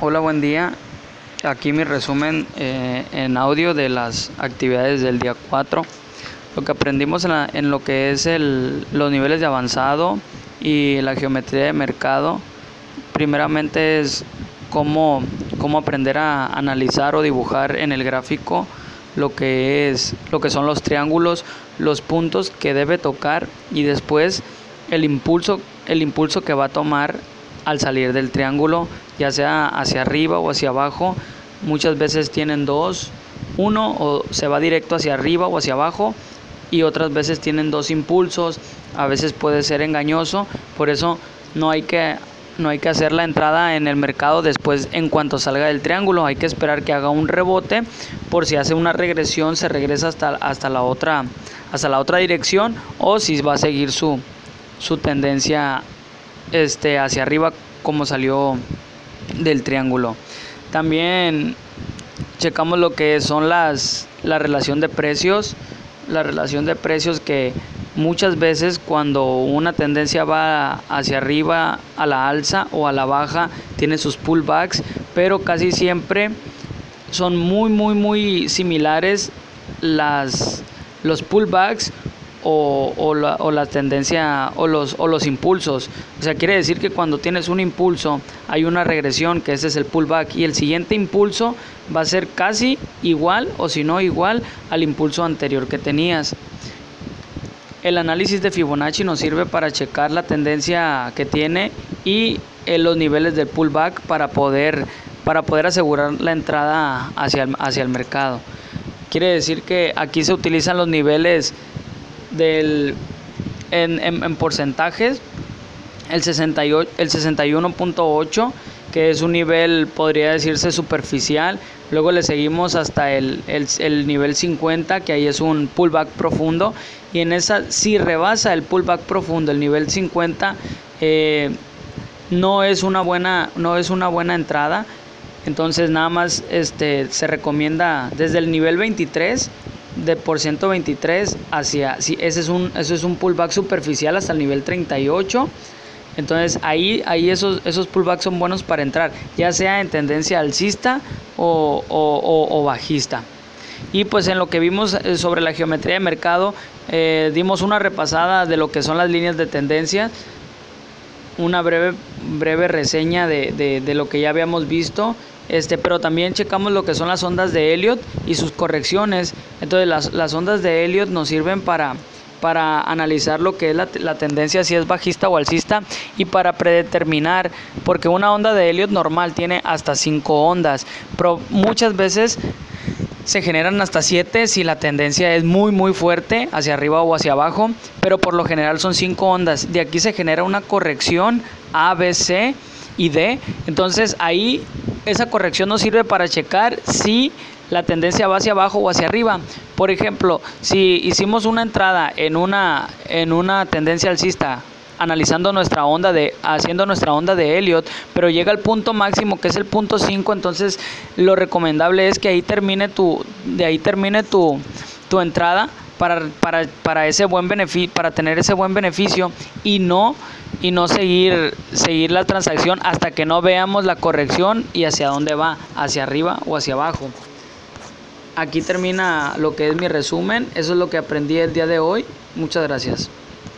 Hola, buen día. Aquí mi resumen eh, en audio de las actividades del día 4. Lo que aprendimos en, lo que es el, los niveles de avanzado y la geometría de mercado, primeramente es cómo, cómo aprender a analizar o dibujar en el gráfico lo que es lo que son los triángulos, los puntos que debe tocar y después el impulso, el impulso que va a tomar al salir del triángulo, ya sea hacia arriba o hacia abajo. Muchas veces tienen dos, uno o se va directo hacia arriba o hacia abajo y otras veces tienen dos impulsos, a veces puede ser engañoso, por eso no hay que no hay que hacer la entrada en el mercado después en cuanto salga del triángulo, hay que esperar que haga un rebote, por si hace una regresión se regresa hasta, hasta la otra hasta la otra dirección o si va a seguir su, su tendencia este, hacia arriba como salió del triángulo. También checamos lo que son las la relación de precios, la relación de precios que muchas veces cuando una tendencia va hacia arriba a la alza o a la baja tiene sus pullbacks, pero casi siempre son muy muy muy similares las los pullbacks o, la, o, la, tendencia o los, o los impulsos. O sea, quiere decir que cuando tienes un impulso hay una regresión, que ese es el pullback, y el siguiente impulso va a ser casi igual o si no igual al impulso anterior que tenías. El análisis de Fibonacci nos sirve para checar la tendencia que tiene y eh, los niveles del pullback para poder, para poder asegurar la entrada hacia hacia el mercado. Quiere decir que aquí se utilizan los niveles del, en, en, porcentajes, el, 68, el 61.8, que es un nivel, podría decirse, superficial. Luego le seguimos hasta el, el, el, nivel 50, que ahí es un pullback profundo. Y en esa, si rebasa el pullback profundo, el nivel 50, eh, no, es una buena, no es una buena entrada. Entonces nada más este, se recomienda desde el nivel 23 de por 123 hacia, si ese es un, eso es un pullback superficial hasta el nivel 38. Entonces ahí, ahí esos, esos pullbacks son buenos para entrar, ya sea en tendencia alcista o, o, bajista. Y pues en lo que vimos eh, sobre la geometría de mercado, eh, dimos una repasada de lo que son las líneas de tendencia, una breve, breve reseña de, de, de lo que ya habíamos visto este, pero también checamos lo que son las ondas de Elliot y sus correcciones. Entonces las, las ondas de Elliot nos sirven para, para analizar lo que es la, la, tendencia, si es bajista o alcista, y para predeterminar, porque una onda de Elliot normal tiene hasta 5 ondas, pero muchas veces se generan hasta 7 si la tendencia es muy muy fuerte hacia arriba o hacia abajo, pero por lo general son 5 ondas. De aquí se genera una corrección A, B, C y D. Entonces ahí esa corrección nos sirve para checar si la tendencia va hacia abajo o hacia arriba. Por ejemplo, si hicimos una entrada en una, en una tendencia alcista analizando nuestra onda de haciendo nuestra onda de Elliot, pero llega al punto máximo que es el punto 5, entonces lo recomendable es que ahí termine tu de ahí termine tu tu entrada para, para, para ese buen beneficio, para tener ese buen beneficio y no y no seguir, seguir la transacción hasta que no veamos la corrección y hacia dónde va, hacia arriba o hacia abajo. Aquí termina lo que es mi resumen, eso es lo que aprendí el día de hoy. Muchas gracias.